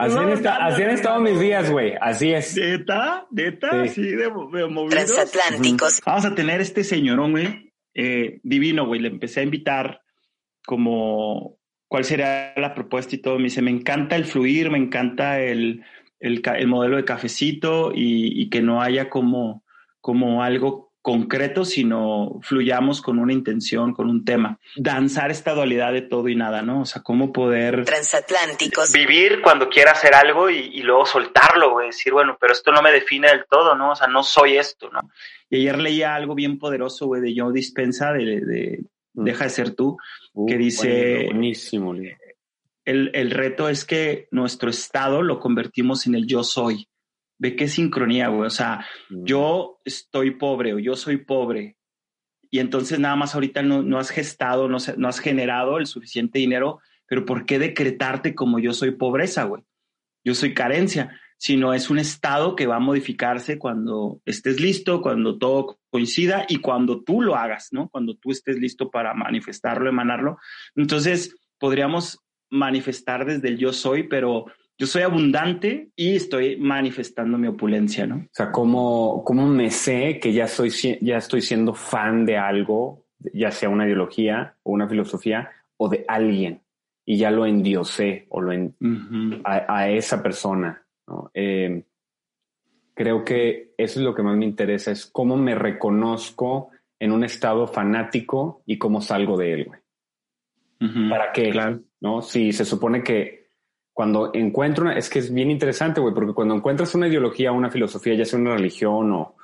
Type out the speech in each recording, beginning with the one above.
Así, han, estado mis días, güey. Así es. ¿Neta? ¿Neta? Sí, de, movidos. Transatlánticos. Vamos a tener este señorón, güey. Eh, divino, güey. Le empecé a invitar como cuál sería la propuesta y todo. Me dice, me encanta el fluir, me encanta el, el, el modelo de cafecito y, y, que no haya como, como algo concreto, sino fluyamos con una intención, con un tema. Danzar esta dualidad de todo y nada, ¿no? O sea, cómo poder... Transatlánticos. Vivir cuando quiera hacer algo y, luego soltarlo, güey. Decir, bueno, pero esto no me define del todo, ¿no? O sea, no soy esto, ¿no? Y ayer leía algo bien poderoso, güey, de Joe Dispensa, de, mm. Deja de ser tú, que dice... Buenísimo, el, el reto es que nuestro estado lo convertimos en el yo soy. Ve qué sincronía, güey. O sea, mm. yo estoy pobre o yo soy pobre y entonces nada más ahorita no, has gestado, no, no has generado el suficiente dinero, pero ¿por qué decretarte como yo soy pobreza, güey? Yo soy carencia, sino es un estado que va a modificarse cuando estés listo, cuando todo coincida y cuando tú lo hagas, ¿no? Cuando tú estés listo para manifestarlo, emanarlo. Entonces, podríamos manifestar desde el yo soy, pero yo soy abundante y estoy manifestando mi opulencia, ¿no? O sea, ¿cómo, cómo me sé que ya, soy, ya estoy siendo fan de algo, ya sea una ideología o una filosofía o de alguien? Y ya lo endiosé o lo en, a, esa persona. Eh, creo que eso es lo que más me interesa, es cómo me reconozco en un estado fanático y cómo salgo de él, güey. ¿Para qué? ¿No? Si se supone que cuando encuentro una, es que es bien interesante, güey, porque cuando encuentras una ideología, una filosofía, ya sea una religión o,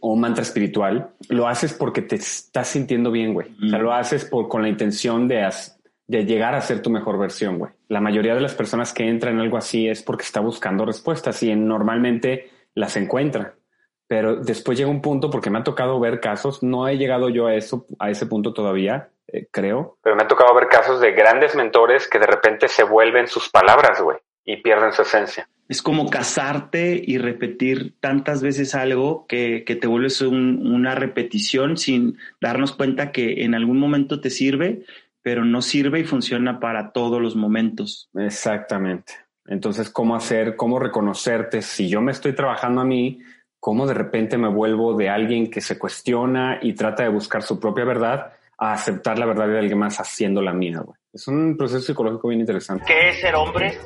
un mantra espiritual, lo haces porque te estás sintiendo bien, güey. O sea, lo haces por, con la intención de, de llegar a ser tu mejor versión, güey. La mayoría de las personas que entran en algo así es porque está buscando respuestas y normalmente las encuentra. Pero después llega un punto, porque me ha tocado ver casos, no he llegado yo a eso, a ese punto todavía, eh, creo. Pero me ha tocado ver casos de grandes mentores que de repente se vuelven sus palabras, güey, y pierden su esencia. Es como casarte y repetir tantas veces algo que, te vuelves una repetición sin darnos cuenta que en algún momento te sirve, pero no sirve y funciona para todos los momentos. Exactamente. Entonces, ¿cómo hacer, cómo reconocerte si yo me estoy trabajando a mí? ¿Cómo de repente me vuelvo de alguien que se cuestiona y trata de buscar su propia verdad? A aceptar la verdad de alguien más haciendo la mía, güey. Es un proceso psicológico bien interesante. ¿Qué es ser hombre?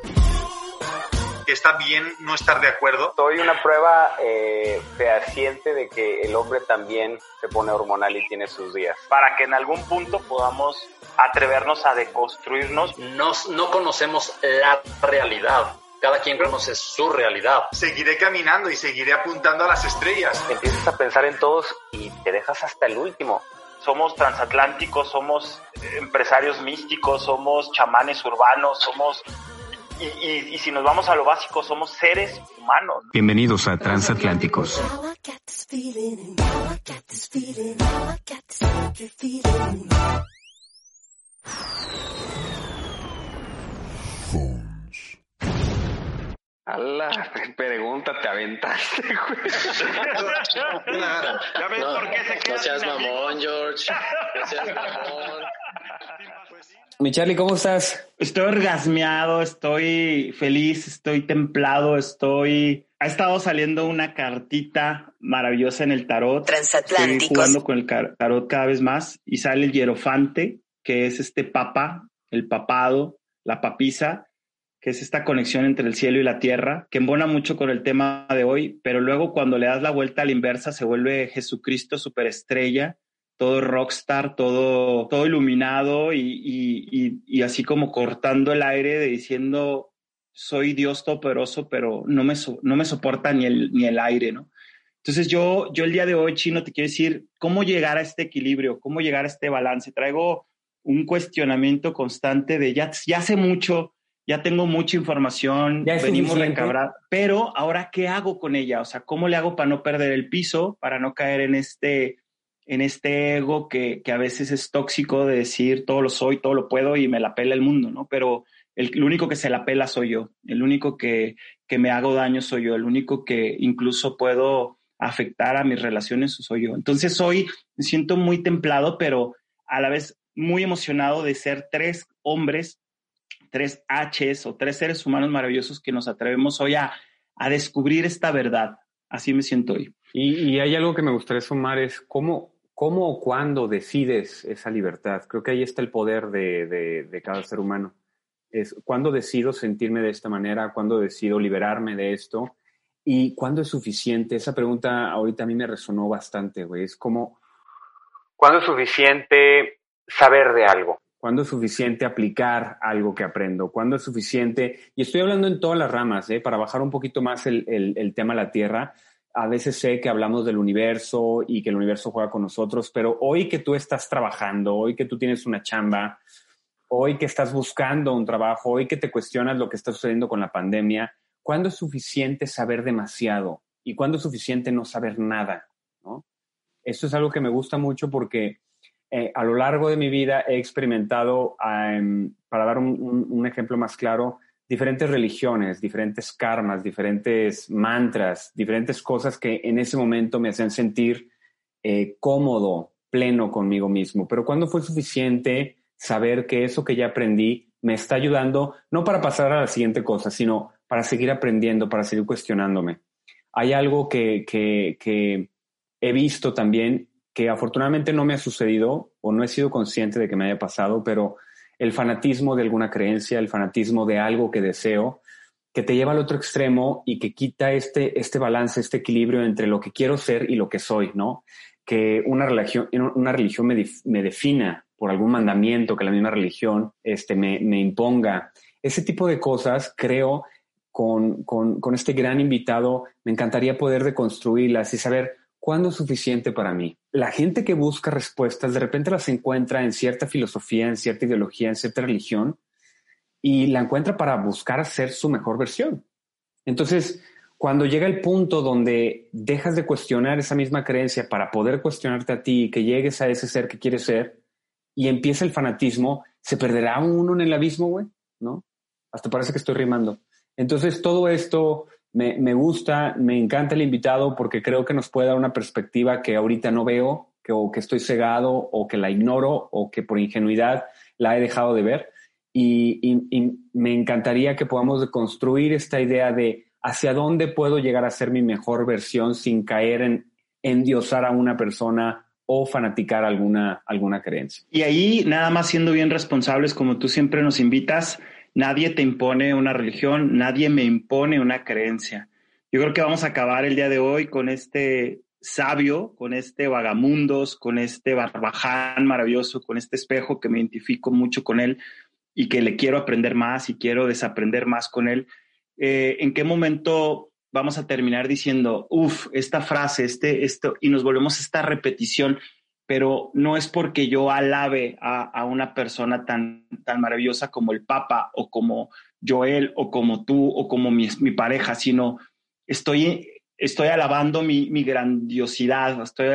está bien no estar de acuerdo. Soy una prueba eh, fehaciente de que el hombre también se pone hormonal y tiene sus días. Para que en algún punto podamos atrevernos a deconstruirnos. Nos, no conocemos la realidad. Cada quien conoce su realidad. Seguiré caminando y seguiré apuntando a las estrellas. Empiezas a pensar en todos y te dejas hasta el último somos transatlánticos, somos empresarios místicos, somos chamanes urbanos, somos... Y, si nos vamos a lo básico, somos seres humanos. Bienvenidos a Transatlánticos. La pregunta te aventaste, güey. ¿Ya ves por qué se queda No seas mamón, George. No seas mamón. Mi Charlie, ¿cómo estás? Estoy orgasmeado, estoy feliz, estoy templado, estoy... Ha estado saliendo una cartita maravillosa en el tarot. Transatlánticos. Estoy jugando con el tarot cada vez más y sale el hierofante, que es este papa, el papado, la papisa, que es esta conexión entre el cielo y la tierra, que embona mucho con el tema de hoy, pero luego cuando le das la vuelta a la inversa se vuelve Jesucristo superestrella, todo rockstar, todo, todo iluminado y, así como cortando el aire de diciendo, soy Dios todopoderoso, pero no me, no me soporta ni el, ni el aire, ¿no? Entonces yo, yo el día de hoy, Chino, te quiero decir cómo llegar a este equilibrio, cómo llegar a este balance. Traigo un cuestionamiento constante de ya, ya hace mucho ya tengo mucha información, ya venimos recabrados, pero ahora qué hago con ella, o sea, cómo le hago para no perder el piso, para no caer en este en este ego que, que a veces es tóxico de decir todo lo soy, todo lo puedo y me la pela el mundo, ¿no? Pero el, único que se la pela soy yo, el único que, que me hago daño soy yo, el único que incluso puedo afectar a mis relaciones soy yo. Entonces hoy me siento muy templado, pero a la vez muy emocionado de ser tres hombres tres Hs o tres seres humanos maravillosos que nos atrevemos hoy a, a descubrir esta verdad. Así me siento hoy. Y, y hay algo que me gustaría sumar, es cómo, cómo o cuándo decides esa libertad. Creo que ahí está el poder de, de, de cada ser humano. Es cuándo decido sentirme de esta manera, cuándo decido liberarme de esto y cuándo es suficiente. Esa pregunta ahorita a mí me resonó bastante, güey. Es como, ¿cuándo es suficiente saber de algo? ¿Cuándo es suficiente aplicar algo que aprendo? ¿Cuándo es suficiente? Y estoy hablando en todas las ramas, ¿eh? para bajar un poquito más el, el, el tema a la Tierra. A veces sé que hablamos del universo y que el universo juega con nosotros, pero hoy que tú estás trabajando, hoy que tú tienes una chamba, hoy que estás buscando un trabajo, hoy que te cuestionas lo que está sucediendo con la pandemia, ¿cuándo es suficiente saber demasiado? ¿Y cuándo es suficiente no saber nada? ¿no? Esto es algo que me gusta mucho porque eh, a lo largo de mi vida he experimentado, um, para dar un, ejemplo más claro, diferentes religiones, diferentes karmas, diferentes mantras, diferentes cosas que en ese momento me hacían sentir eh, cómodo, pleno conmigo mismo. Pero ¿cuándo fue suficiente saber que eso que ya aprendí me está ayudando, no para pasar a la siguiente cosa, sino para seguir aprendiendo, para seguir cuestionándome? Hay algo que, que he visto también que afortunadamente no me ha sucedido o no he sido consciente de que me haya pasado, pero el fanatismo de alguna creencia, el fanatismo de algo que deseo, que te lleva al otro extremo y que quita este, este balance, este equilibrio entre lo que quiero ser y lo que soy, ¿no? Que una religión, una religión me, me defina por algún mandamiento que la misma religión este, me, me imponga. Ese tipo de cosas, creo, con, con, con este gran invitado, me encantaría poder deconstruirlas y saber ¿Cuándo es suficiente para mí? La gente que busca respuestas de repente las encuentra en cierta filosofía, en cierta ideología, en cierta religión y la encuentra para buscar ser su mejor versión. Entonces, cuando llega el punto donde dejas de cuestionar esa misma creencia para poder cuestionarte a ti y que llegues a ese ser que quieres ser y empieza el fanatismo, se perderá uno en el abismo, güey, ¿no? Hasta parece que estoy rimando. Entonces, todo esto me, gusta, me encanta el invitado porque creo que nos puede dar una perspectiva que ahorita no veo, que, o que estoy cegado, o que la ignoro, o que por ingenuidad la he dejado de ver. Y me encantaría que podamos construir esta idea de hacia dónde puedo llegar a ser mi mejor versión sin caer en endiosar a una persona o fanaticar alguna, alguna creencia. Y ahí, nada más siendo bien responsables, como tú siempre nos invitas, Nadie te impone una religión, nadie me impone una creencia. Yo creo que vamos a acabar el día de hoy con este sabio, con este vagamundos, con este barbaján maravilloso, con este espejo que me identifico mucho con él y que le quiero aprender más y quiero desaprender más con él. Eh, ¿En qué momento vamos a terminar diciendo, uff, esta frase, este, esto, y nos volvemos a esta repetición? Pero no es porque yo alabe a, una persona tan, tan maravillosa como el Papa o como Joel o como tú o como mi, pareja, sino estoy, estoy alabando mi, grandiosidad, estoy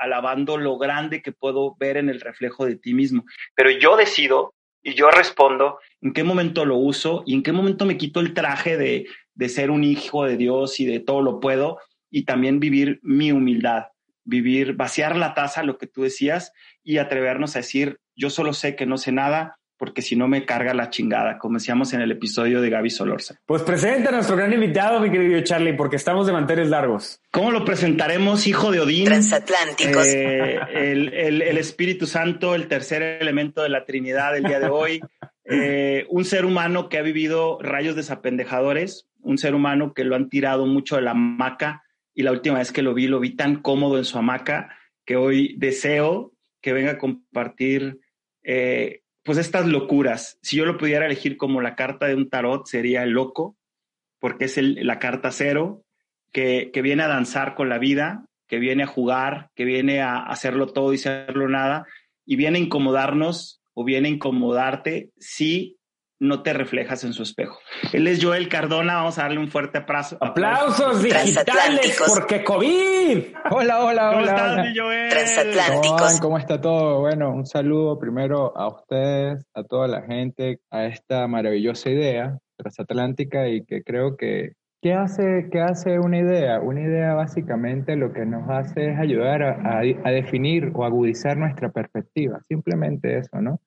alabando lo grande que puedo ver en el reflejo de ti mismo. Pero yo decido y yo respondo en qué momento lo uso y en qué momento me quito el traje de, de ser un hijo de Dios y de todo lo puedo y también vivir mi humildad vivir, vaciar la taza, lo que tú decías, y atrevernos a decir, yo solo sé que no sé nada, porque si no me carga la chingada, como decíamos en el episodio de Gaby Solorza. Pues presenta a nuestro gran invitado, mi querido Charlie, porque estamos de manteles largos. ¿Cómo lo presentaremos, hijo de Odín? Transatlánticos. Eh, el, el, el, Espíritu Santo, el tercer elemento de la Trinidad del día de hoy. eh, un ser humano que ha vivido rayos desapendejadores, un ser humano que lo han tirado mucho de la hamaca, y la última vez que lo vi, lo vi tan cómodo en su hamaca que hoy deseo que venga a compartir eh, pues estas locuras. Si yo lo pudiera elegir como la carta de un tarot, sería el loco, porque es la carta cero, que, que, viene a danzar con la vida, que viene a jugar, que viene a hacerlo todo y hacerlo nada, y viene a incomodarnos o viene a incomodarte si no te reflejas en su espejo. Él es Joel Cardona, vamos a darle un fuerte abrazo. Aplausos digitales porque COVID. Hola, hola, ¿Cómo hola. estás, hola. mi Joel? Transatlánticos. ¿Cómo está todo? Bueno, un saludo primero a ustedes, a toda la gente, a esta maravillosa idea transatlántica y que creo que ¿Qué hace, ¿Qué hace una idea? Una idea básicamente lo que nos hace es ayudar a, a, a definir o agudizar nuestra perspectiva, simplemente eso, ¿no?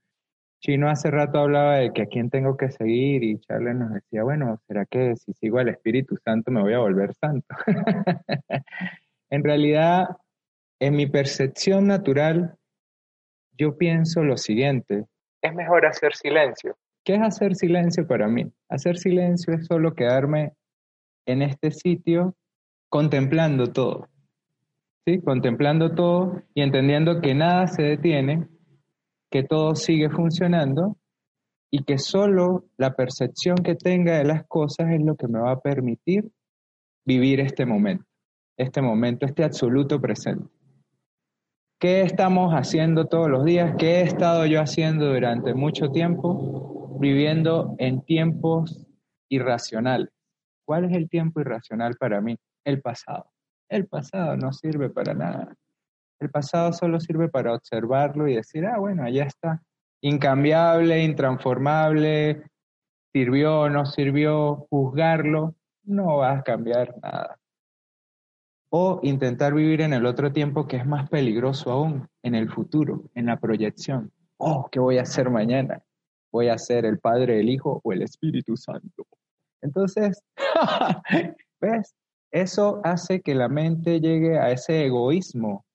Chino hace rato hablaba de que a quién tengo que seguir y Charles nos decía, bueno, ¿será que si sigo al Espíritu Santo me voy a volver santo? en realidad, en mi percepción natural, yo pienso lo siguiente, es mejor hacer silencio. ¿Qué es hacer silencio para mí? Hacer silencio es solo quedarme en este sitio contemplando todo. ¿Sí? Contemplando todo y entendiendo que nada se detiene que todo sigue funcionando y que solo la percepción que tenga de las cosas es lo que me va a permitir vivir este momento, este momento, este absoluto presente. ¿Qué estamos haciendo todos los días? ¿Qué he estado yo haciendo durante mucho tiempo? Viviendo en tiempos irracionales. ¿Cuál es el tiempo irracional para mí? El pasado. El pasado no sirve para nada. El pasado solo sirve para observarlo y decir, ah, bueno, allá está. Incambiable, intransformable, sirvió o no sirvió, juzgarlo, no va a cambiar nada. O intentar vivir en el otro tiempo que es más peligroso aún, en el futuro, en la proyección. Oh, ¿qué voy a hacer mañana? Voy a ser el Padre, el Hijo o el Espíritu Santo. Entonces, ¿ves? Eso hace que la mente llegue a ese egoísmo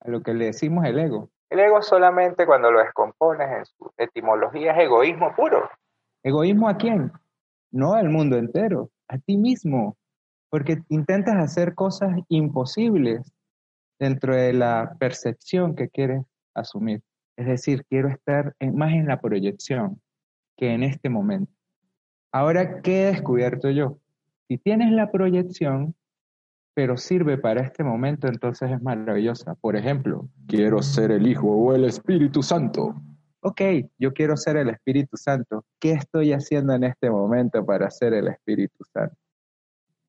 a lo que le decimos el ego. El ego solamente cuando lo descompones en su etimología es egoísmo puro. ¿Egoísmo a quién? No al mundo entero, a ti mismo, porque intentas hacer cosas imposibles dentro de la percepción que quieres asumir. Es decir, quiero estar más en la proyección que en este momento. Ahora, ¿qué he descubierto yo? Si tienes la proyección, pero sirve para este momento, entonces es maravillosa. Por ejemplo, quiero ser el Hijo o el Espíritu Santo. Ok, yo quiero ser el Espíritu Santo. ¿Qué estoy haciendo en este momento para ser el Espíritu Santo?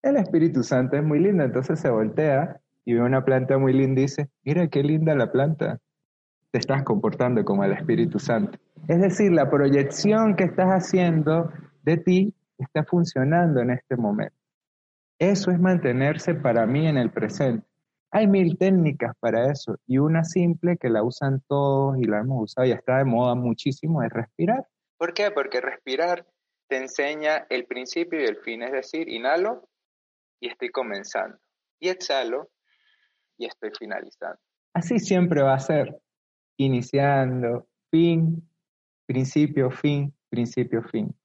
El Espíritu Santo es muy lindo, entonces se voltea y ve una planta muy linda y dice, mira qué linda la planta. Te estás comportando como el Espíritu Santo. Es decir, la proyección que estás haciendo de ti está funcionando en este momento. Eso es mantenerse para mí en el presente. Hay mil técnicas para eso y una simple que la usan todos y la hemos usado y está de moda muchísimo es respirar. ¿Por qué? Porque respirar te enseña el principio y el fin, es decir, inhalo y estoy comenzando y exhalo y estoy finalizando. Así siempre va a ser, iniciando, fin, principio, fin, principio, fin.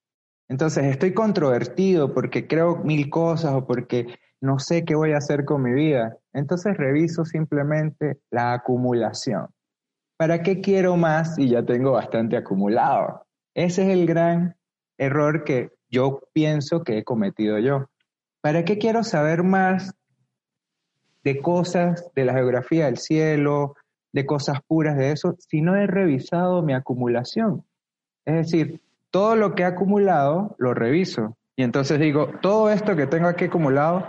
Entonces estoy controvertido porque creo mil cosas o porque no sé qué voy a hacer con mi vida. Entonces reviso simplemente la acumulación. ¿Para qué quiero más si ya tengo bastante acumulado? Ese es el gran error que yo pienso que he cometido yo. ¿Para qué quiero saber más de cosas de la geografía del cielo, de cosas puras de eso, si no he revisado mi acumulación? Es decir, todo lo que he acumulado lo reviso. Y entonces digo, todo esto que tengo aquí acumulado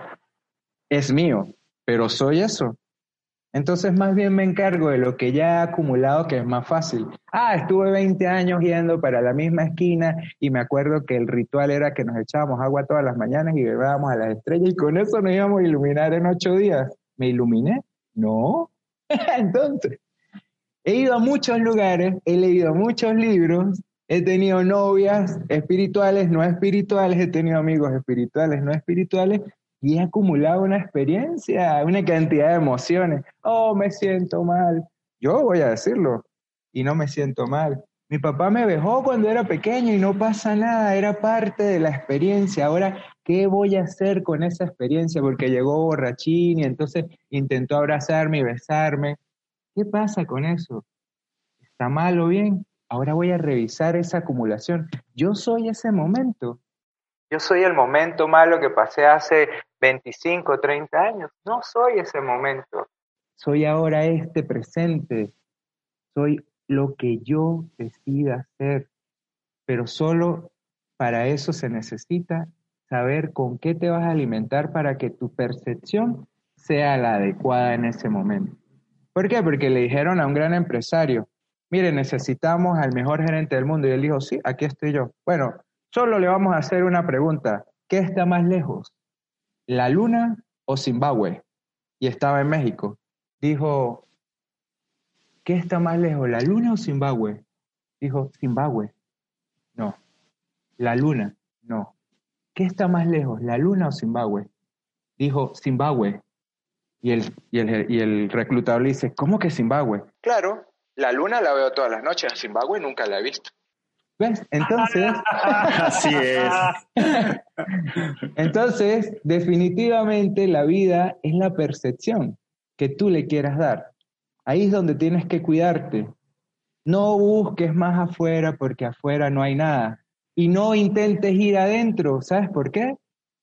es mío, pero soy eso. Entonces más bien me encargo de lo que ya he acumulado, que es más fácil. Ah, estuve 20 años yendo para la misma esquina y me acuerdo que el ritual era que nos echábamos agua todas las mañanas y bebábamos a las estrellas y con eso nos íbamos a iluminar en ocho días. ¿Me iluminé? No. Entonces, he ido a muchos lugares, he leído muchos libros He tenido novias espirituales, no espirituales, he tenido amigos espirituales, no espirituales, y he acumulado una experiencia, una cantidad de emociones. Oh, me siento mal. Yo voy a decirlo, y no me siento mal. Mi papá me dejó cuando era pequeño y no pasa nada, era parte de la experiencia. Ahora, ¿qué voy a hacer con esa experiencia? Porque llegó borrachín y entonces intentó abrazarme y besarme. ¿Qué pasa con eso? ¿Está mal o bien? Ahora voy a revisar esa acumulación. Yo soy ese momento. Yo soy el momento malo que pasé hace 25, 30 años. No soy ese momento. Soy ahora este presente. Soy lo que yo decida ser. Pero solo para eso se necesita saber con qué te vas a alimentar para que tu percepción sea la adecuada en ese momento. ¿Por qué? Porque le dijeron a un gran empresario, mire, necesitamos al mejor gerente del mundo. Y él dijo, sí, aquí estoy yo. Bueno, solo le vamos a hacer una pregunta. ¿Qué está más lejos? ¿La luna o Zimbabue? Y estaba en México. Dijo, ¿qué está más lejos, la luna o Zimbabue? Dijo, Zimbabue. No. La luna. No. ¿Qué está más lejos, la luna o Zimbabue? Dijo, Zimbabue. Y el, y el, y el reclutador le dice, ¿cómo que Zimbabue? Claro, la luna la veo todas las noches, a Zimbabue nunca la he visto. ¿Ves? Entonces, Así es. entonces, definitivamente la vida es la percepción que tú le quieras dar. Ahí es donde tienes que cuidarte. No busques más afuera porque afuera no hay nada. Y no intentes ir adentro. ¿Sabes por qué?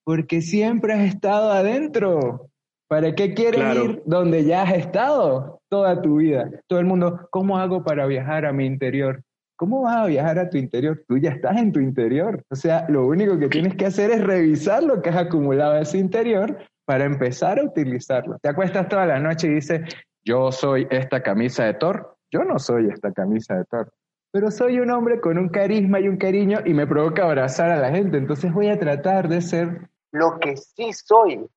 Porque siempre has estado adentro. ¿Para qué quieres Claro. ir donde ya has estado toda tu vida? Todo el mundo, ¿cómo hago para viajar a mi interior? ¿Cómo vas a viajar a tu interior? Tú ya estás en tu interior. O sea, lo único que tienes que hacer es revisar lo que has acumulado en ese interior para empezar a utilizarlo. Te acuestas toda la noche y dices, yo soy esta camisa de Thor. Yo no soy esta camisa de Thor. Pero soy un hombre con un carisma y un cariño y me provoca abrazar a la gente. Entonces voy a tratar de ser Lo que sí soy,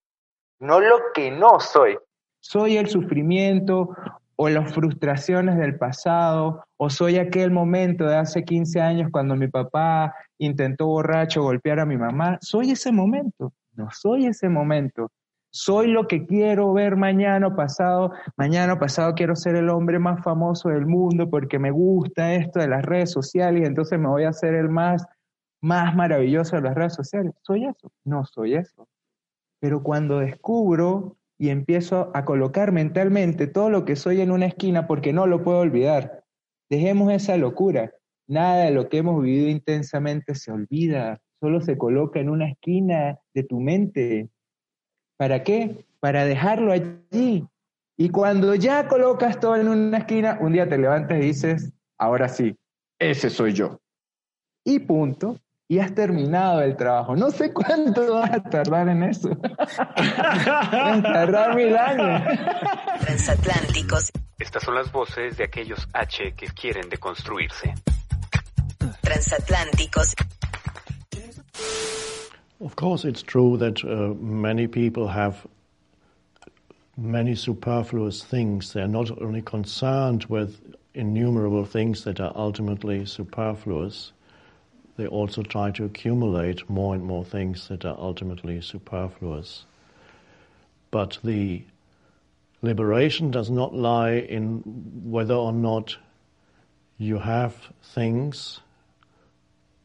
no lo que no soy. soy el sufrimiento o las frustraciones del pasado, o soy aquel momento de hace 15 años cuando mi papá intentó borracho golpear a mi mamá, soy ese momento, no soy ese momento. Soy lo que quiero ver mañana o pasado. Mañana o pasado quiero ser el hombre más famoso del mundo porque me gusta esto de las redes sociales y entonces me voy a hacer el más, más maravilloso de las redes sociales. ¿Soy eso? No soy eso. Pero cuando descubro y empiezo a colocar mentalmente todo lo que soy en una esquina porque no lo puedo olvidar. Dejemos esa locura. Nada de lo que hemos vivido intensamente se olvida, solo se coloca en una esquina de tu mente. ¿Para qué? Para dejarlo allí. Y cuando ya colocas todo en una esquina, un día te levantas y dices, ahora sí, ese soy yo. Y punto. Y has terminado el trabajo. No sé cuánto vas a tardar en eso. Vas a tardar mil años. Transatlánticos, Estas son las voces de aquellos H que quieren deconstruirse. transatlánticos, Of course, it's true that uh, many people have many superfluous things. They're not only concerned with innumerable things that are ultimately superfluous, they also try to accumulate more and more things that are ultimately superfluous. But the liberation does not lie in whether or not you have things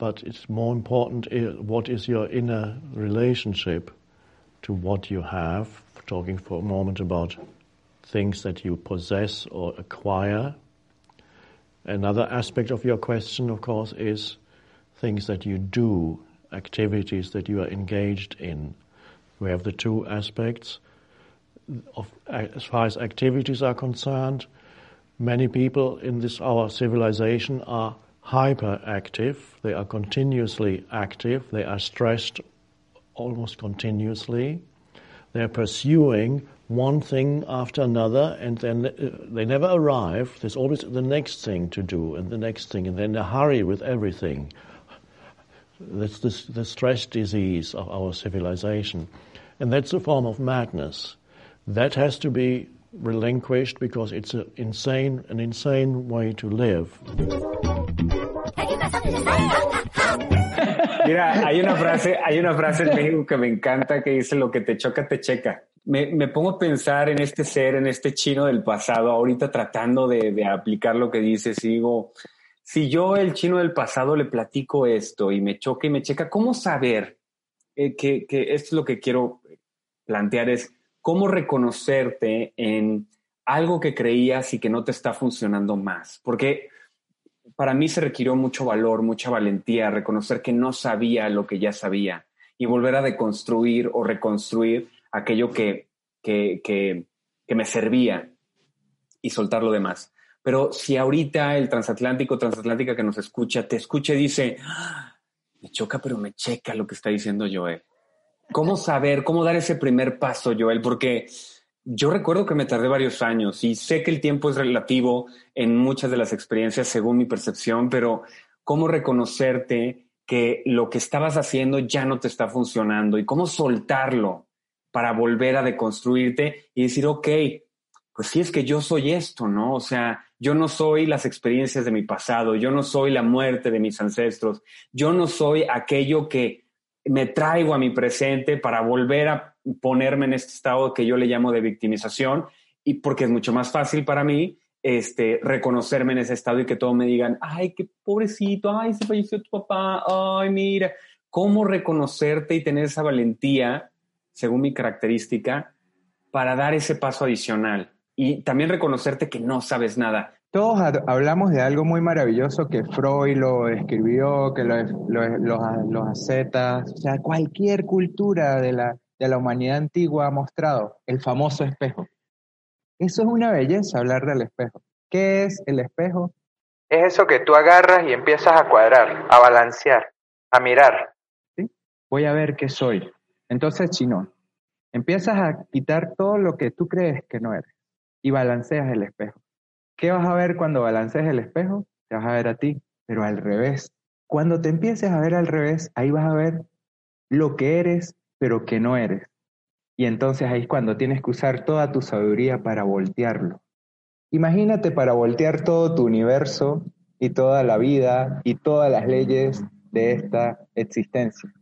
but it's more important what is your inner relationship to what you have. Talking for a moment about things that you possess or acquire. Another aspect of your question, of course, is things that you do, activities that you are engaged in. We have the two aspects. Of, as far as activities are concerned, many people in this our civilization are hyperactive. They are continuously active. They are stressed almost continuously. They are pursuing one thing after another, and then uh, they never arrive. There's always the next thing to do, and the next thing, and then a hurry with everything. That's the, the stress disease of our civilization, and that's a form of madness. That has to be relinquished because it's a insane, an insane way to live. Mira, hay una frase, hay una frase en México que me encanta que dice lo que te choca, te checa. Me, me pongo a pensar en este ser, en este chino del pasado, ahorita tratando de, de aplicar lo que dices, y digo, si yo el chino del pasado le platico esto y me choca y me checa, ¿cómo saber eh, que, esto es lo que quiero plantear? Es cómo reconocerte en algo que creías y que no te está funcionando más. Porque para mí se requirió mucho valor, mucha valentía, reconocer que no sabía lo que ya sabía y volver a deconstruir o reconstruir aquello que, que, que, que me servía y soltar lo demás. Pero si ahorita el transatlántico, transatlántica que nos escucha, te escucha y dice, "Ah, me choca, pero me checa lo que está diciendo Joel. ¿Cómo saber, cómo dar ese primer paso, Joel? Porque yo recuerdo que me tardé varios años y sé que el tiempo es relativo en muchas de las experiencias según mi percepción, pero ¿cómo reconocerte que lo que estabas haciendo ya no te está funcionando y cómo soltarlo para volver a deconstruirte y decir, ok, pues sí es que yo soy esto, ¿no? O sea, yo no soy las experiencias de mi pasado, yo no soy la muerte de mis ancestros, yo no soy aquello que me traigo a mi presente para volver a ponerme en este estado que yo le llamo de victimización y porque es mucho más fácil para mí este, reconocerme en ese estado y que todos me digan, ay, qué pobrecito, ay, se falleció tu papá, ay, mira, cómo reconocerte y tener esa valentía, según mi característica, para dar ese paso adicional y también reconocerte que no sabes nada. Todos hablamos de algo muy maravilloso que Freud lo escribió, que los, los ascetas, o sea, cualquier cultura de la, de la humanidad antigua ha mostrado, el famoso espejo. Eso es una belleza, hablar del espejo. ¿Qué es el espejo? Es eso que tú agarras y empiezas a cuadrar, a balancear, a mirar. ¿Sí? Voy a ver qué soy. Entonces, chino, empiezas a quitar todo lo que tú crees que no eres y balanceas el espejo. ¿Qué vas a ver cuando balancees el espejo? Te vas a ver a ti, pero al revés. Cuando te empieces a ver al revés, ahí vas a ver lo que eres, pero que no eres. Y entonces ahí es cuando tienes que usar toda tu sabiduría para voltearlo. Imagínate para voltear todo tu universo y toda la vida y todas las leyes de esta existencia.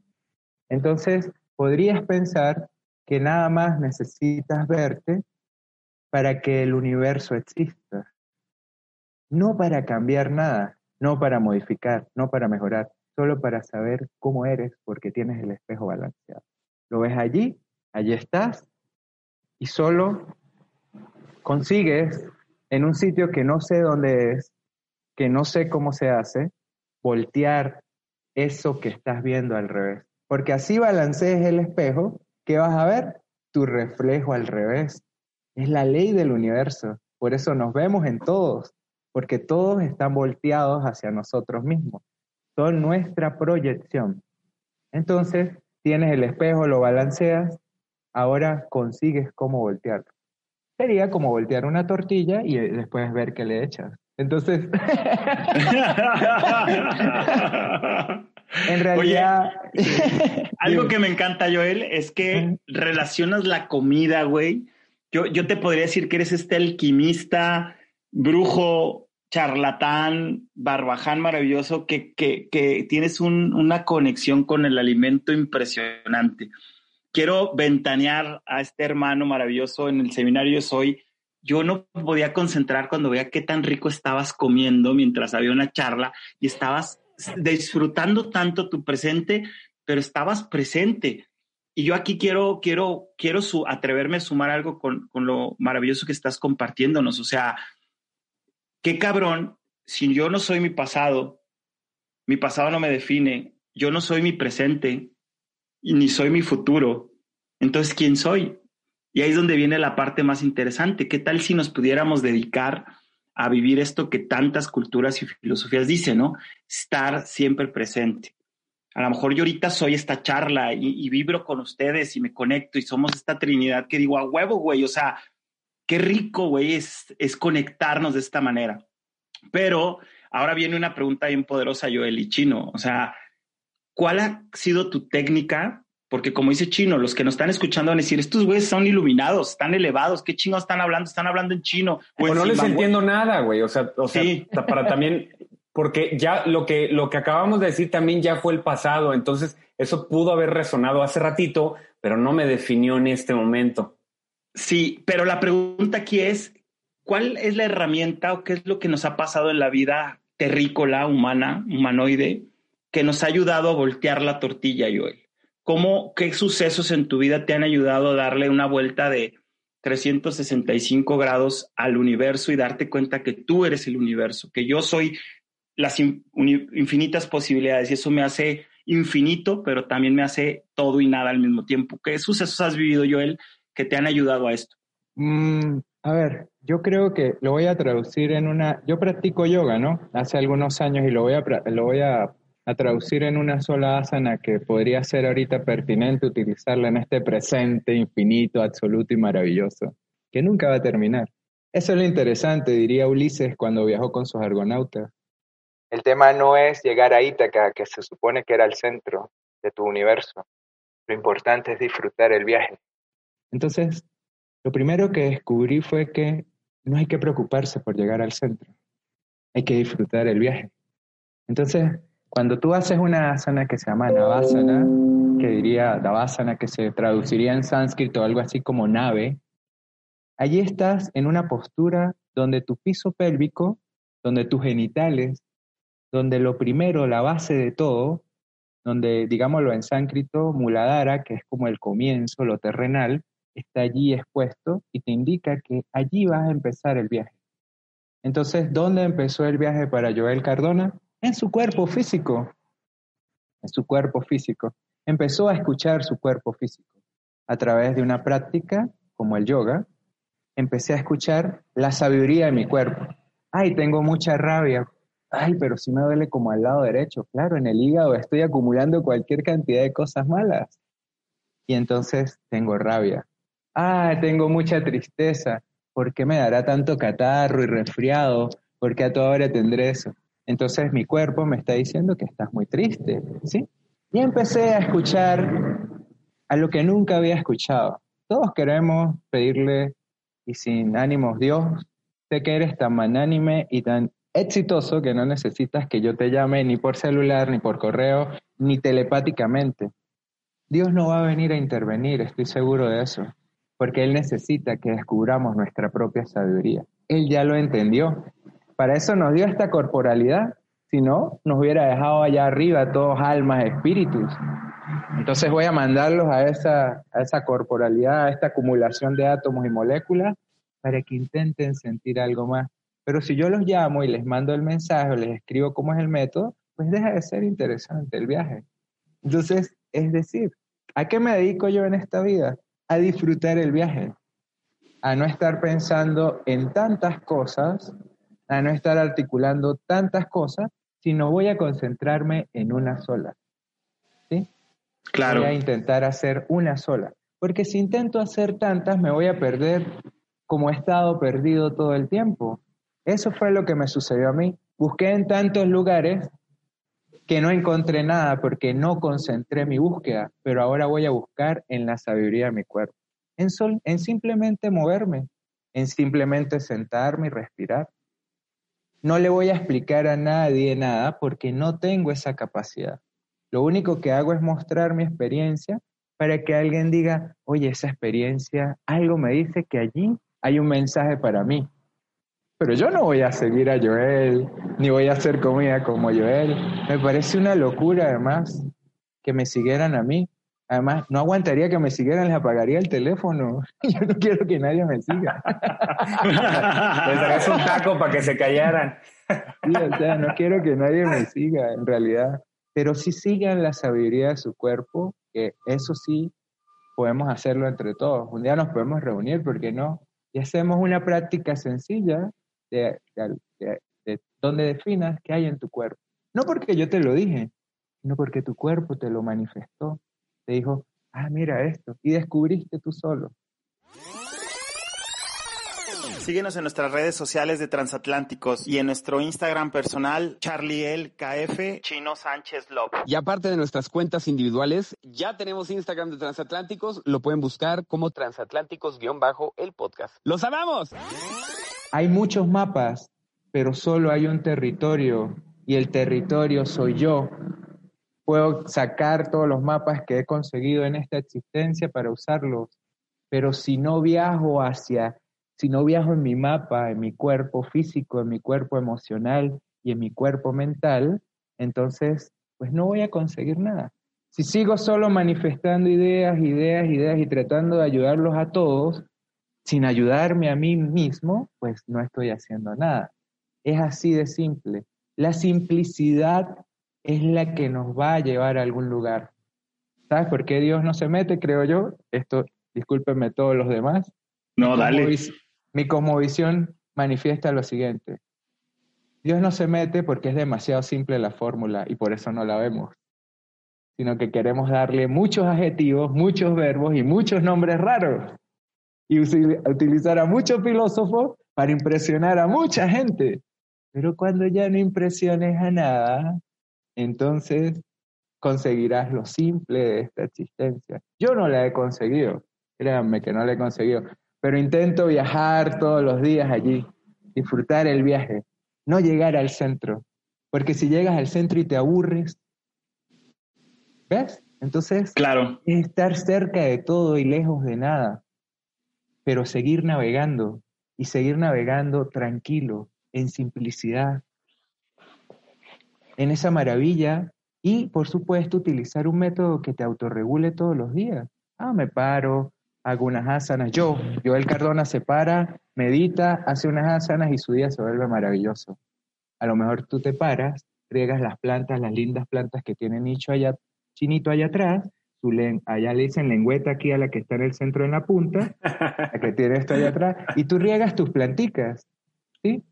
Entonces, podrías pensar que nada más necesitas verte para que el universo exista. No para cambiar nada, no para modificar, no para mejorar, solo para saber cómo eres porque tienes el espejo balanceado. Lo ves allí, allí estás, y solo consigues en un sitio que no sé dónde es, que no sé cómo se hace, voltear eso que estás viendo al revés. Porque así balancees el espejo, ¿qué vas a ver? Tu reflejo al revés. Es la ley del universo. Por eso nos vemos en todos, porque todos están volteados hacia nosotros mismos. Son nuestra proyección. Entonces, tienes el espejo, lo balanceas, ahora consigues cómo voltearlo. Sería como voltear una tortilla y después ver qué le echas. Entonces, en realidad... algo que me encanta, Joel, es que relacionas la comida, güey, yo, yo te podría decir que eres este alquimista, brujo, charlatán, barbaján maravilloso, que, que, que tienes un, una conexión con el alimento impresionante. Quiero ventanear a este hermano maravilloso en el seminario Soy. Yo no podía concentrar cuando veía qué tan rico estabas comiendo mientras había una charla y estabas disfrutando tanto tu presente, pero estabas presente. Y yo aquí quiero, quiero, quiero su, atreverme a sumar algo con, con lo maravilloso que estás compartiéndonos. O sea, qué cabrón, si yo no soy mi pasado, mi pasado no me define, yo no soy mi presente y ni soy mi futuro. Entonces, ¿quién soy? Y ahí es donde viene la parte más interesante. ¿Qué tal si nos pudiéramos dedicar a vivir esto que tantas culturas y filosofías dicen, ¿no? Estar siempre presente a lo mejor yo ahorita soy esta charla y, vibro con ustedes y me conecto y somos esta trinidad que digo, a huevo, güey, o sea, qué rico, güey, es, es conectarnos de esta manera. Pero ahora viene una pregunta bien poderosa, Joel y Chino, o sea, ¿cuál ha sido tu técnica? Porque como dice Chino, los que nos están escuchando van a decir, estos güeyes son iluminados, están elevados, ¿qué chino están hablando? Están hablando en chino. Pues no les entiendo nada, güey. O sea, o sea para también porque ya lo que, lo que acabamos de decir también ya fue el pasado, entonces eso pudo haber resonado hace ratito, pero no me definió en este momento. Sí, pero la pregunta aquí es, ¿cuál es la herramienta o qué es lo que nos ha pasado en la vida terrícola, humana, humanoide, que nos ha ayudado a voltear la tortilla, Joel? ¿Cómo, qué sucesos en tu vida te han ayudado a darle una vuelta de 365 grados al universo y darte cuenta que tú eres el universo, que yo soy las infinitas posibilidades y eso me hace infinito, pero también me hace todo y nada al mismo tiempo. ¿Qué sucesos has vivido, Joel, que te han ayudado a esto? Mm, a ver, yo creo que lo voy a traducir en una... Yo practico yoga, ¿no? Hace algunos años y lo voy a, lo voy a, a traducir en una sola asana que podría ser ahorita pertinente utilizarla en este presente infinito, absoluto y maravilloso, que nunca va a terminar. Eso es lo interesante, diría Ulises cuando viajó con sus argonautas el tema no es llegar a Ítaca, que se supone que era el centro de tu universo. Lo importante es disfrutar el viaje. Entonces, lo primero que descubrí fue que no hay que preocuparse por llegar al centro, hay que disfrutar el viaje. Entonces, cuando tú haces una asana que se llama Navasana, que diría Davasana, que se traduciría en sánscrito algo así como nave, allí estás en una postura donde tu piso pélvico, donde tus genitales, donde lo primero, la base de todo, donde, digámoslo en sánscrito, Muladhara, que es como el comienzo, lo terrenal, está allí expuesto y te indica que allí vas a empezar el viaje. Entonces, ¿dónde empezó el viaje para Joel Cardona? En su cuerpo físico. En su cuerpo físico. Empezó a escuchar su cuerpo físico. A través de una práctica como el yoga, empecé a escuchar la sabiduría de mi cuerpo. Ay, tengo mucha rabia. Ay, pero sí me duele como al lado derecho. Claro, en el hígado estoy acumulando cualquier cantidad de cosas malas. Y entonces tengo rabia. Ah, tengo mucha tristeza. ¿Por qué me dará tanto catarro y resfriado? ¿Por qué a toda hora tendré eso? Entonces mi cuerpo me está diciendo que estás muy triste, ¿sí? Y empecé a escuchar a lo que nunca había escuchado. Todos queremos pedirle, y sin ánimos, Dios, sé que eres tan manánime y tan exitoso que no necesitas que yo te llame ni por celular, ni por correo, ni telepáticamente. Dios no va a venir a intervenir, estoy seguro de eso porque Él necesita que descubramos nuestra propia sabiduría. Él ya lo entendió. Para eso nos dio esta corporalidad, si no, nos hubiera dejado allá arriba todos almas, espíritus. Entonces voy a mandarlos a esa, a esa corporalidad, a esta acumulación de átomos y moléculas, para que intenten sentir algo más. Pero si yo los llamo y les mando el mensaje o les escribo cómo es el método, pues deja de ser interesante el viaje. Entonces, es decir, ¿a qué me dedico yo en esta vida? a disfrutar el viaje, a no estar pensando en tantas cosas, a no estar articulando tantas cosas, sino voy a concentrarme en una sola. ¿Sí? Claro. Voy a intentar hacer una sola. Porque si intento hacer tantas, me voy a perder como he estado perdido todo el tiempo. Eso fue lo que me sucedió a mí. Busqué en tantos lugares que no encontré nada porque no concentré mi búsqueda, pero ahora voy a buscar en la sabiduría de mi cuerpo, en, en simplemente moverme, en simplemente sentarme y respirar. No le voy a explicar a nadie nada porque no tengo esa capacidad. Lo único que hago es mostrar mi experiencia para que alguien diga, oye, esa experiencia, algo me dice que allí hay un mensaje para mí. Pero yo no voy a seguir a Joel, ni voy a hacer comida como Joel. Me parece una locura, además, que me siguieran a mí. Además, no aguantaría que me siguieran, les apagaría el teléfono. Yo no quiero que nadie me siga. les darás un taco para que se callaran. o sea, no quiero que nadie me siga, en realidad. Pero si sigan la sabiduría de su cuerpo, que eso sí podemos hacerlo entre todos. Un día nos podemos reunir, ¿por qué no? Y hacemos una práctica sencilla de, donde definas qué hay en tu cuerpo. No porque yo te lo dije, sino porque tu cuerpo te lo manifestó. Te dijo, ah, mira esto, y descubriste tú solo. Síguenos en nuestras redes sociales de Transatlánticos y en nuestro Instagram personal, KF Chino Sánchez Love. Y aparte de nuestras cuentas individuales, ya tenemos Instagram de Transatlánticos, lo pueden buscar como Transatlánticos-el podcast. ¡Los amamos! Hay muchos mapas, pero solo hay un territorio y el territorio soy yo. Puedo sacar todos los mapas que he conseguido en esta existencia para usarlos, pero si no viajo hacia, si no viajo en mi mapa, en mi cuerpo físico, en mi cuerpo emocional y en mi cuerpo mental, entonces pues no voy a conseguir nada. Si sigo solo manifestando ideas, ideas, ideas y tratando de ayudarlos a todos, sin ayudarme a mí mismo, pues no estoy haciendo nada. Es así de simple. La simplicidad es la que nos va a llevar a algún lugar. ¿Sabes por qué Dios no se mete, creo yo? Esto, discúlpenme todos los demás. No, dale. mi cosmovisión manifiesta lo siguiente. Dios no se mete porque es demasiado simple la fórmula y por eso no la vemos, sino que queremos darle muchos adjetivos, muchos verbos y muchos nombres raros y utilizar a muchos filósofos para impresionar a mucha gente. Pero cuando ya no impresiones a nada, entonces conseguirás lo simple de esta existencia. Yo no la he conseguido, créanme que no la he conseguido. pero intento viajar todos los días allí, disfrutar el viaje, no llegar al centro, porque si llegas al centro y te aburres, ¿ves? Entonces, claro. estar cerca de todo y lejos de nada, pero seguir navegando y seguir navegando tranquilo, en simplicidad, en esa maravilla y, por supuesto, utilizar un método que te autorregule todos los días. Ah, me paro, hago unas asanas. Yo, Joel Cardona se para, medita, hace unas asanas y su día se vuelve maravilloso. A lo mejor tú te paras, riegas las plantas, las lindas plantas que tiene nicho allá, chinito allá atrás, su allá le dicen lengüeta aquí a la que está en el centro en la punta, la que tiene esto allá atrás, y tú riegas tus planticas, ¿sí?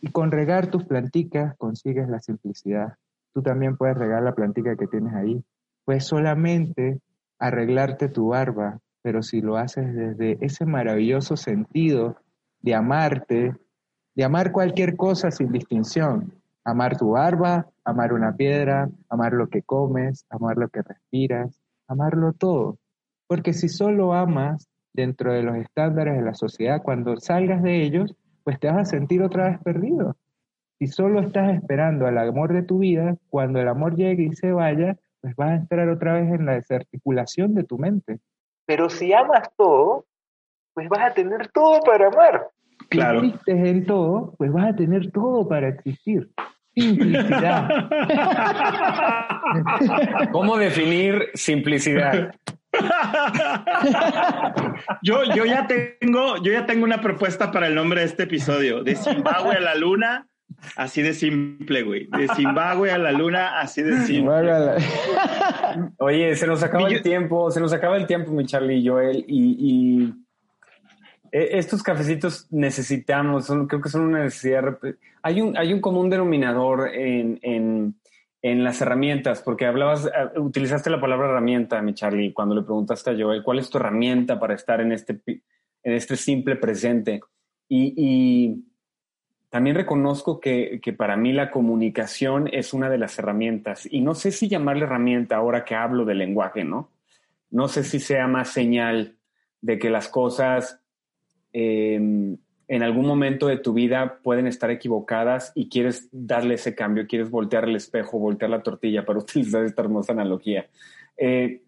Y con regar tus planticas consigues la simplicidad. Tú también puedes regar la plantica que tienes ahí. Puedes solamente arreglarte tu barba, pero si lo haces desde ese maravilloso sentido de amarte, de amar cualquier cosa sin distinción, amar tu barba, amar una piedra, amar lo que comes, amar lo que respiras, amarlo todo. Porque si solo amas dentro de los estándares de la sociedad, cuando salgas de ellos, pues te vas a sentir otra vez perdido. Si solo estás esperando al amor de tu vida, cuando el amor llegue y se vaya, pues vas a entrar otra vez en la desarticulación de tu mente. Pero si amas todo, pues vas a tener todo para amar. Claro. Si existes en todo, pues vas a tener todo para existir. Simplicidad. ¿Cómo definir simplicidad? yo, yo, ya tengo, yo ya tengo una propuesta para el nombre de este episodio. De Zimbabue a la luna, así de simple, güey. De Zimbabue a la luna, así de simple. Oye, se nos acaba el tiempo, se nos acaba el tiempo, mi Charlie y Joel, y, e, estos cafecitos necesitamos, creo que son una necesidad. Hay un, hay un común denominador en, en, en las herramientas, porque hablabas, eh, utilizaste la palabra herramienta, mi Charlie, cuando le preguntaste a Joel, ¿cuál es tu herramienta para estar en este, en este simple presente? Y, y también reconozco que, que, para mí la comunicación es una de las herramientas. Y no sé si llamarle herramienta ahora que hablo del lenguaje, ¿no? No sé si sea más señal de que las cosas eh, en algún momento de tu vida pueden estar equivocadas y quieres darle ese cambio, quieres voltear el espejo, voltear la tortilla para utilizar esta hermosa analogía. Eh,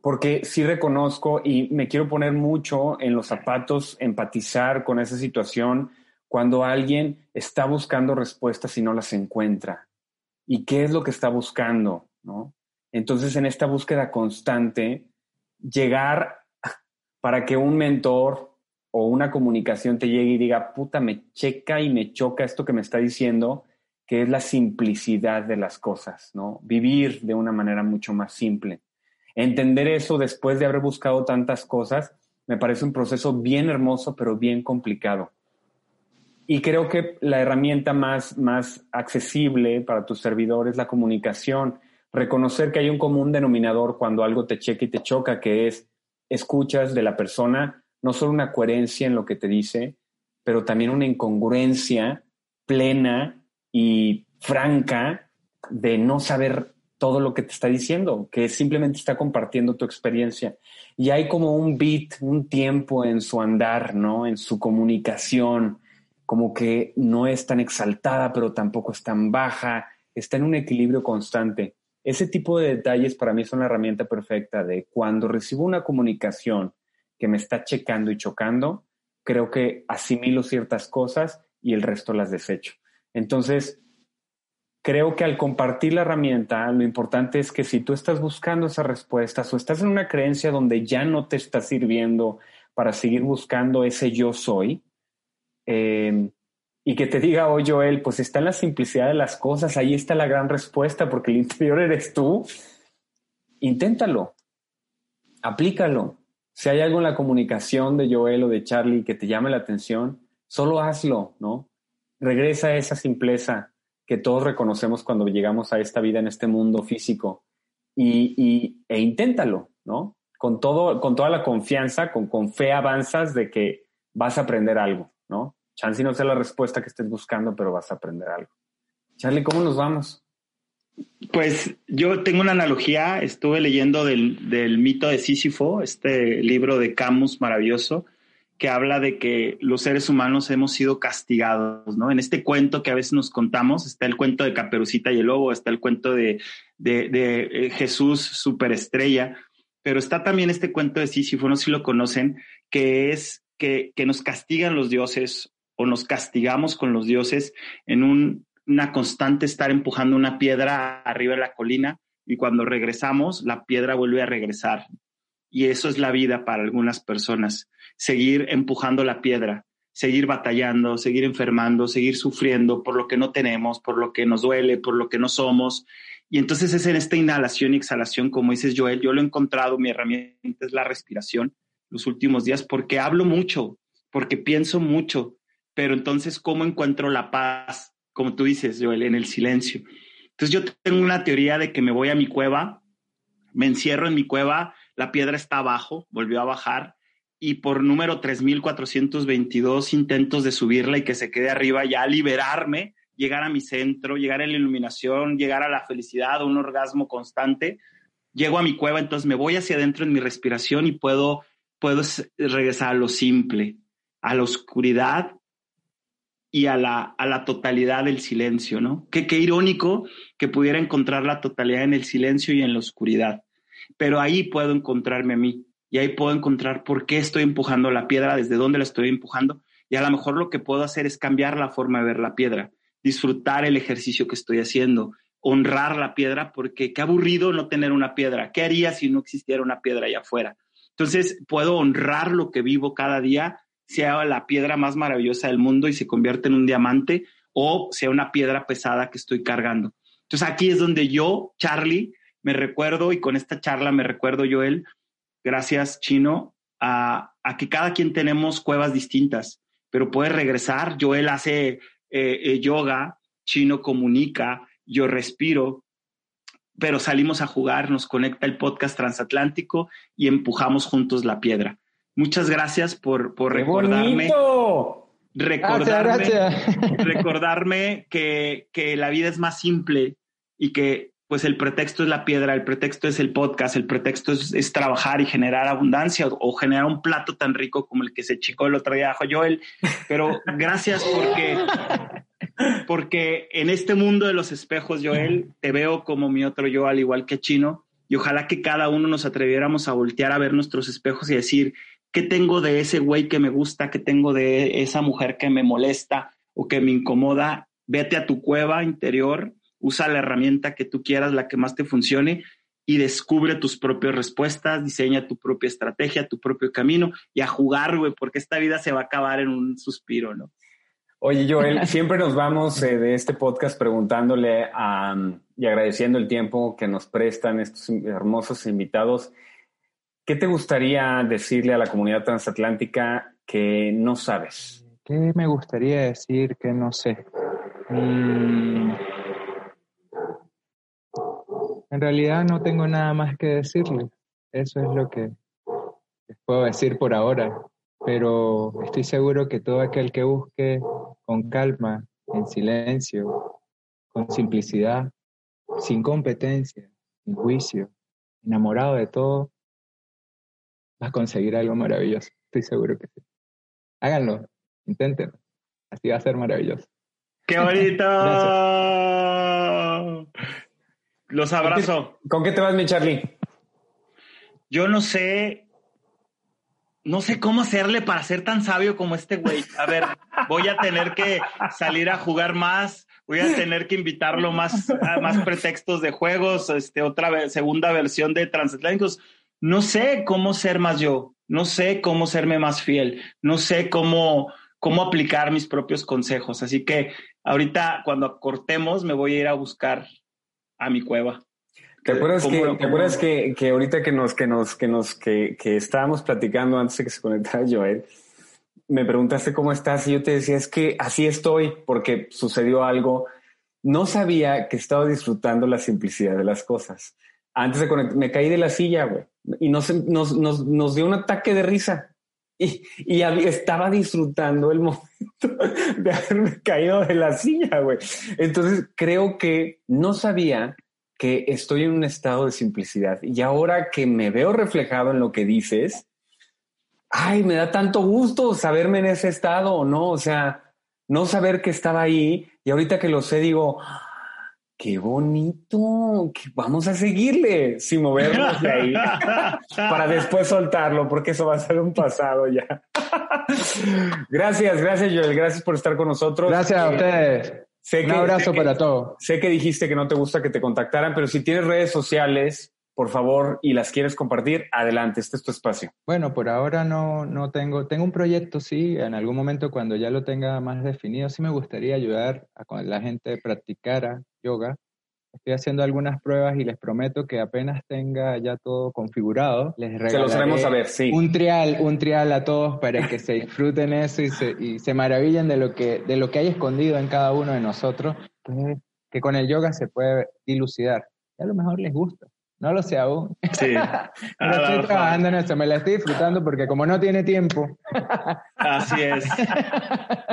porque sí reconozco y me quiero poner mucho en los zapatos, empatizar con esa situación cuando alguien está buscando respuestas y no las encuentra. ¿Y qué es lo que está buscando? ¿no? Entonces, en esta búsqueda constante, llegar para que un mentor, o una comunicación te llegue y diga, puta, me checa y me choca esto que me está diciendo, que es la simplicidad de las cosas, ¿no? Vivir de una manera mucho más simple. Entender eso después de haber buscado tantas cosas, me parece un proceso bien hermoso, pero bien complicado. Y creo que la herramienta más, más accesible para tus servidores es la comunicación. Reconocer que hay un común denominador cuando algo te checa y te choca, que es escuchas de la persona no solo una coherencia en lo que te dice, pero también una incongruencia plena y franca de no saber todo lo que te está diciendo, que simplemente está compartiendo tu experiencia. Y hay como un beat, un tiempo en su andar, ¿no? En su comunicación, como que no es tan exaltada, pero tampoco es tan baja, está en un equilibrio constante. Ese tipo de detalles para mí son la herramienta perfecta de cuando recibo una comunicación que me está checando y chocando, creo que asimilo ciertas cosas y el resto las desecho. Entonces, creo que al compartir la herramienta, lo importante es que si tú estás buscando esas respuestas o estás en una creencia donde ya no te está sirviendo para seguir buscando ese yo soy, em, y que te diga, oye Joel, pues está en la simplicidad de las cosas, ahí está la gran respuesta, porque el interior eres tú, inténtalo, aplícalo, si hay algo en la comunicación de Joel o de Charlie que te llame la atención, solo hazlo, ¿no? Regresa a esa simpleza que todos reconocemos cuando llegamos a esta vida en este mundo físico y, e inténtalo, ¿no? Con, todo, con toda la confianza, con, fe avanzas de que vas a aprender algo, ¿no? Chance no sea la respuesta que estés buscando, pero vas a aprender algo. Charlie, ¿cómo nos vamos? Pues yo tengo una analogía, estuve leyendo del, del, mito de Sísifo, este libro de Camus maravilloso, que habla de que los seres humanos hemos sido castigados, ¿no? En este cuento que a veces nos contamos, está el cuento de Caperucita y el Lobo, está el cuento de, de, de eh, Jesús superestrella, pero está también este cuento de Sísifo, no sé si lo conocen, que es que, que nos castigan los dioses o nos castigamos con los dioses en un, una constante estar empujando una piedra arriba de la colina y cuando regresamos, la piedra vuelve a regresar. Y eso es la vida para algunas personas seguir empujando la piedra, seguir batallando, seguir enfermando, seguir sufriendo por lo que no tenemos, por lo que nos duele, por lo que no somos. Y entonces es en esta inhalación y exhalación, como dices Joel, yo lo he encontrado, mi herramienta es la respiración los últimos días, porque hablo mucho, porque pienso mucho, pero entonces, ¿cómo encuentro la paz? Como tú dices, Joel, en el silencio. Entonces yo tengo una teoría de que me voy a mi cueva, me encierro en mi cueva, la piedra está abajo, volvió a bajar, y por número 3422 intentos de subirla y que se quede arriba, ya liberarme, llegar a mi centro, llegar a la iluminación, llegar a la felicidad, un orgasmo constante. Llego a mi cueva, entonces me voy hacia adentro en mi respiración y puedo, puedo regresar a lo simple, a la oscuridad y a la, a la totalidad del silencio, ¿no? Qué, qué irónico que pudiera encontrar la totalidad en el silencio y en la oscuridad, pero ahí puedo encontrarme a mí y ahí puedo encontrar por qué estoy empujando la piedra, desde dónde la estoy empujando y a lo mejor lo que puedo hacer es cambiar la forma de ver la piedra, disfrutar el ejercicio que estoy haciendo, honrar la piedra, porque qué aburrido no tener una piedra. ¿Qué haría si no existiera una piedra allá afuera? Entonces puedo honrar lo que vivo cada día, sea la piedra más maravillosa del mundo y se convierte en un diamante o sea una piedra pesada que estoy cargando. Entonces aquí es donde yo, Charlie, me recuerdo y con esta charla me recuerdo, Joel, gracias Chino, a, que cada quien tenemos cuevas distintas, pero puede regresar. Joel hace eh, eh, yoga, Chino comunica, yo respiro, pero salimos a jugar, nos conecta el podcast transatlántico y empujamos juntos la piedra. Muchas gracias por, por recordarme. Recordarme, recordarme que, que la vida es más simple y que pues el pretexto es la piedra, el pretexto es el podcast, el pretexto es, trabajar y generar abundancia o, generar un plato tan rico como el que se chicó el otro día Joel. Pero gracias porque, porque en este mundo de los espejos, Joel, te veo como mi otro yo, al igual que Chino, y ojalá que cada uno nos atreviéramos a voltear a ver nuestros espejos y decir, ¿qué tengo de ese güey que me gusta? ¿Qué tengo de esa mujer que me molesta o que me incomoda? Vete a tu cueva interior usa la herramienta que tú quieras, la que más te funcione y descubre tus propias respuestas, diseña tu propia estrategia, tu propio camino y a jugar, güey, porque esta vida se va a acabar en un suspiro, ¿no? Oye, Joel, siempre nos vamos eh, de este podcast preguntándole y agradeciendo el tiempo que nos prestan estos hermosos invitados. ¿Qué te gustaría decirle a la comunidad transatlántica que no sabes? ¿Qué me gustaría decir que no sé? Mm, en realidad no tengo nada más que decirles. Eso es lo que les puedo decir por ahora. Pero estoy seguro que todo aquel que busque con calma, en silencio, con simplicidad, sin competencia, sin juicio, enamorado de todo, va a conseguir algo maravilloso. Estoy seguro que sí. Háganlo, inténtenlo. Así va a ser maravilloso. ¡Qué bonito! Los abrazo. ¿Con qué, te vas, mi Charlie? Yo no sé, no sé cómo hacerle para ser tan sabio como este güey. A ver, voy a tener que salir a jugar más, voy a tener que invitarlo más a más pretextos de juegos, este, otra segunda versión de Transatlánticos. No sé cómo ser más yo, no sé cómo serme más fiel, no sé cómo, cómo aplicar mis propios consejos. Así que ahorita cuando cortemos me voy a ir a buscar a mi cueva. ¿Te acuerdas, que, ¿te acuerdas que, que, ahorita que nos, que nos, que nos, que, que estábamos platicando antes de que se conectara Joel, me preguntaste cómo estás y yo te decía, es que así estoy porque sucedió algo. No sabía que estaba disfrutando la simplicidad de las cosas. Antes de conectar, me caí de la silla, güey, y nos, nos, nos, nos dio un ataque de risa. Y, y, estaba disfrutando el momento de haberme caído de la silla, güey. Entonces creo que no sabía que estoy en un estado de simplicidad. Y ahora que me veo reflejado en lo que dices, ay, me da tanto gusto saberme en ese estado no, o sea, no saber que estaba ahí y ahorita que lo sé digo, qué bonito, que vamos a seguirle sin movernos de ahí para después soltarlo, porque eso va a ser un pasado ya. gracias, gracias Joel, gracias por estar con nosotros. Gracias a ustedes. un abrazo para todos. Sé que dijiste que no te gusta que te contactaran, pero si tienes redes sociales, por favor, y las quieres compartir, adelante, este es tu espacio. Bueno, por ahora no, no tengo, tengo un proyecto, sí, en algún momento cuando ya lo tenga más definido, sí me gustaría ayudar a que la gente practicara yoga. Estoy haciendo algunas pruebas y les prometo que apenas tenga ya todo configurado, les regalaré a ver, sí. un trial, un trial a todos para que se disfruten eso y se, y se maravillen de lo que, de lo que hay escondido en cada uno de nosotros, que, que con el yoga se puede dilucidar. Y a lo mejor les gusta. No lo sé aún. Sí. Pero estoy trabajando en eso, me la estoy disfrutando porque como no tiene tiempo. Así es.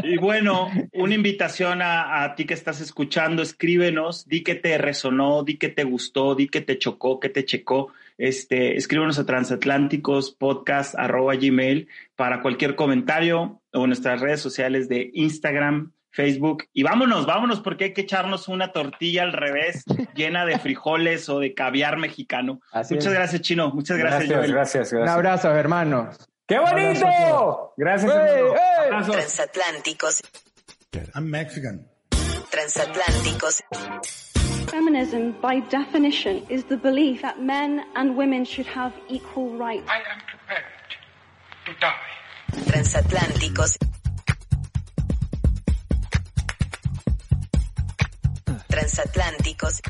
Y bueno, una invitación a, ti que estás escuchando, escríbenos, di que te resonó, di que te gustó, di que te chocó, que te checó. Este, escríbenos a transatlánticos podcast gmail para cualquier comentario o en nuestras redes sociales de Instagram, Facebook. Y vámonos, vámonos, porque hay que echarnos una tortilla al revés, llena de frijoles o de caviar mexicano. muchas gracias, Chino. Muchas gracias, gracias, gracias, gracias, Un abrazo, hermanos. ¡Qué bonito! Gracias, hey, Transatlánticos. I'm Mexican. Transatlánticos. Feminism, by definition, is the belief that men and women should have equal rights. I am prepared to die. Transatlánticos. Transatlánticos